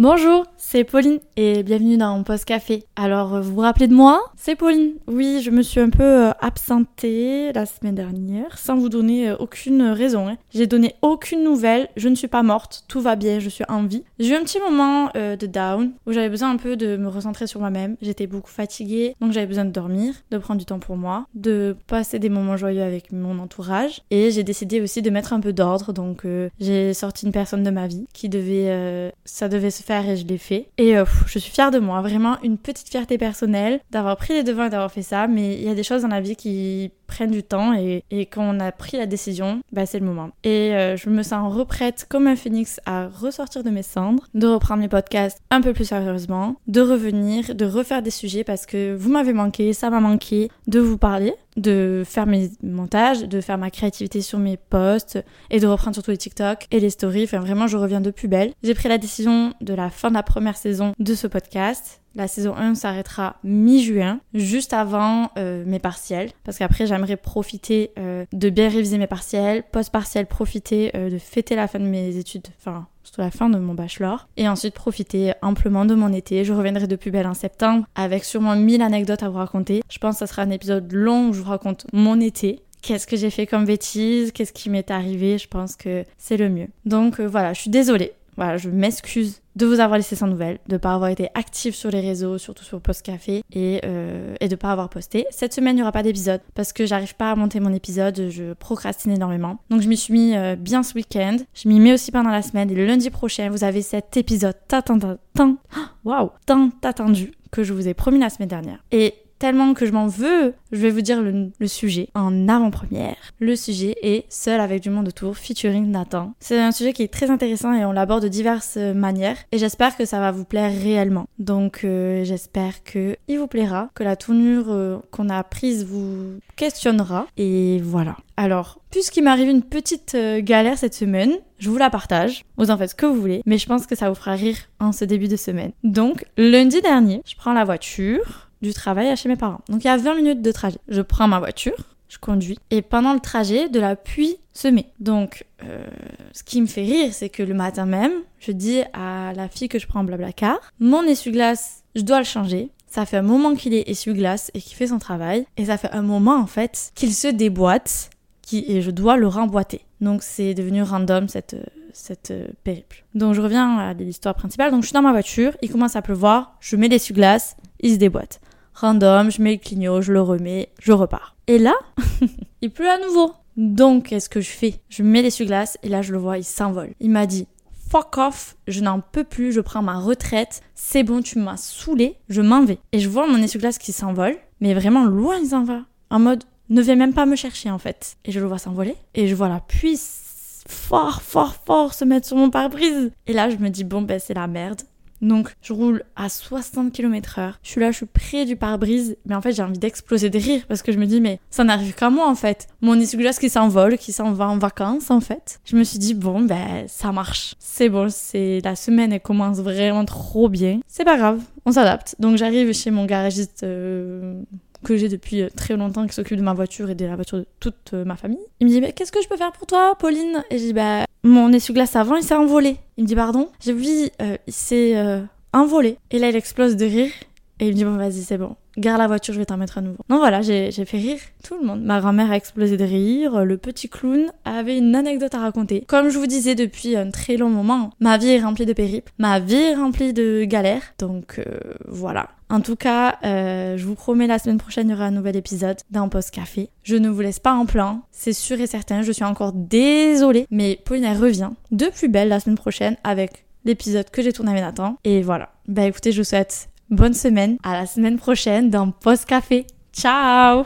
Bonjour, c'est Pauline et bienvenue dans mon post café. Alors, vous vous rappelez de moi? C'est Pauline. Oui, je me suis un peu euh, absentée la semaine dernière sans vous donner euh, aucune raison. Hein. J'ai donné aucune nouvelle, je ne suis pas morte, tout va bien, je suis en vie. J'ai eu un petit moment euh, de down où j'avais besoin un peu de me recentrer sur moi-même. J'étais beaucoup fatiguée, donc j'avais besoin de dormir, de prendre du temps pour moi, de passer des moments joyeux avec mon entourage. Et j'ai décidé aussi de mettre un peu d'ordre, donc j'ai sorti une personne de ma vie qui devait, ça devait se faire et je l'ai fait. Et euh, je suis fière de moi, vraiment une petite fierté personnelle d'avoir pris les devants et d'avoir fait ça. Mais il y a des choses dans la vie qui prennent du temps et, quand on a pris la décision, bah, c'est le moment. Et euh, je me sens reprête comme un phénix à ressortir de mes cendres, de reprendre mes podcasts un peu plus sérieusement, de revenir, de refaire des sujets parce que vous m'avez manqué, ça m'a manqué de vous parler, de faire mes montages, de faire ma créativité sur mes posts et de reprendre surtout les TikTok et les stories. Enfin vraiment, je reviens de plus belle. J'ai pris la décision de la fin de la première saison de ce podcast la saison 1 s'arrêtera mi-juin, juste avant euh, mes partiels, parce qu'après j'aimerais profiter euh, de bien réviser mes partiels, post-partiel profiter euh, de fêter la fin de mes études, enfin surtout la fin de mon bachelor, et ensuite profiter amplement de mon été. Je reviendrai de plus belle en septembre, avec sûrement 1000 anecdotes à vous raconter. Je pense que ça sera un épisode long où je vous raconte mon été, qu'est-ce que j'ai fait comme bêtise, qu'est-ce qui m'est arrivé, je pense que c'est le mieux. Donc voilà, je suis désolée voilà, je m'excuse de vous avoir laissé sans nouvelles, de ne pas avoir été active sur les réseaux, surtout sur Post Café, et, euh, de pas avoir posté. Cette semaine, il n'y aura pas d'épisode parce que j'arrive pas à monter mon épisode, je procrastine énormément. Donc je m'y suis mis euh, bien ce week-end. Je m'y mets aussi pendant la semaine et le lundi prochain, vous avez cet épisode tant, waouh, tant attendu que je vous ai promis la semaine dernière. Et tellement que je m'en veux, je vais vous dire le, sujet en avant-première. Le sujet est Seul avec du monde autour, featuring Nathan. C'est un sujet qui est très intéressant et on l'aborde de diverses manières et j'espère que ça va vous plaire réellement. Donc euh, j'espère que il vous plaira, que la tournure euh, qu'on a prise vous questionnera et voilà. Alors, puisqu'il m'arrive une petite euh, galère cette semaine, je vous la partage. Vous en faites ce que vous voulez, mais je pense que ça vous fera rire en ce début de semaine. Donc, lundi dernier, je prends la voiture du travail à chez mes parents. Donc il y a 20 minutes de trajet. Je prends ma voiture, je conduis, et pendant le trajet, de la pluie se met. Donc euh, ce qui me fait rire, c'est que le matin même, je dis à la fille que je prends en blablacar, mon essuie-glace, je dois le changer. Ça fait un moment qu'il est essuie-glace et qu'il fait son travail, et ça fait un moment en fait qu'il se déboîte, et je dois le remboîter. Donc c'est devenu random cette cette périple. Donc je reviens à l'histoire principale. Donc je suis dans ma voiture, il commence à pleuvoir, je mets l'essuie-glace, il se déboîte random, je mets le clignot, je le remets, je repars. Et là, il pleut à nouveau. Donc, qu'est-ce que je fais? Je mets l'essuie-glace et là, je le vois, il s'envole. Il m'a dit Fuck off, je n'en peux plus, je prends ma retraite, c'est bon, tu m'as saoulé, je m'en vais. Et je vois mon essuie-glace qui s'envole, mais vraiment loin il s'en va. En mode, ne viens même pas me chercher en fait. Et je le vois s'envoler, et je vois la pluie fort, fort, fort se mettre sur mon pare-brise. Et là, je me dis, bon, ben c'est la merde. Donc je roule à 60 km heure. Je suis là, je suis près du pare-brise. Mais en fait, j'ai envie d'exploser de rire parce que je me dis, mais ça n'arrive qu'à moi en fait. Mon essuie-glace qui s'envole, qui s'en va en vacances en fait. Je me suis dit, bon, ben ça marche. C'est bon, c'est la semaine, elle commence vraiment trop bien. C'est pas grave, on s'adapte. Donc j'arrive chez mon garagiste. Euh, que j'ai depuis euh, très longtemps qui s'occupe de ma voiture et de la voiture de toute euh, ma famille. Il me dit mais qu'est-ce que je peux faire pour toi Pauline? Et je dis bah mon essuie-glace avant il s'est envolé. Il me dit pardon? J'ai oui, euh, il s'est euh, envolé. Et là il explose de rire et il me dit bon vas-y c'est bon. Garde la voiture, je vais t'en mettre à nouveau. Non voilà, j'ai fait rire tout le monde. Ma grand-mère a explosé de rire, le petit clown avait une anecdote à raconter. Comme je vous disais depuis un très long moment, ma vie est remplie de périples, ma vie est remplie de galères. Donc voilà. En tout cas, euh, je vous promets la semaine prochaine il y aura un nouvel épisode d'un post café. Je ne vous laisse pas en plan, c'est sûr et certain. Je suis encore désolée, mais Pauline revient de plus belle la semaine prochaine avec l'épisode que j'ai tourné avec Nathan. Et voilà. Bah écoutez, je vous souhaite bonne semaine. À la semaine prochaine dans Post Café. Ciao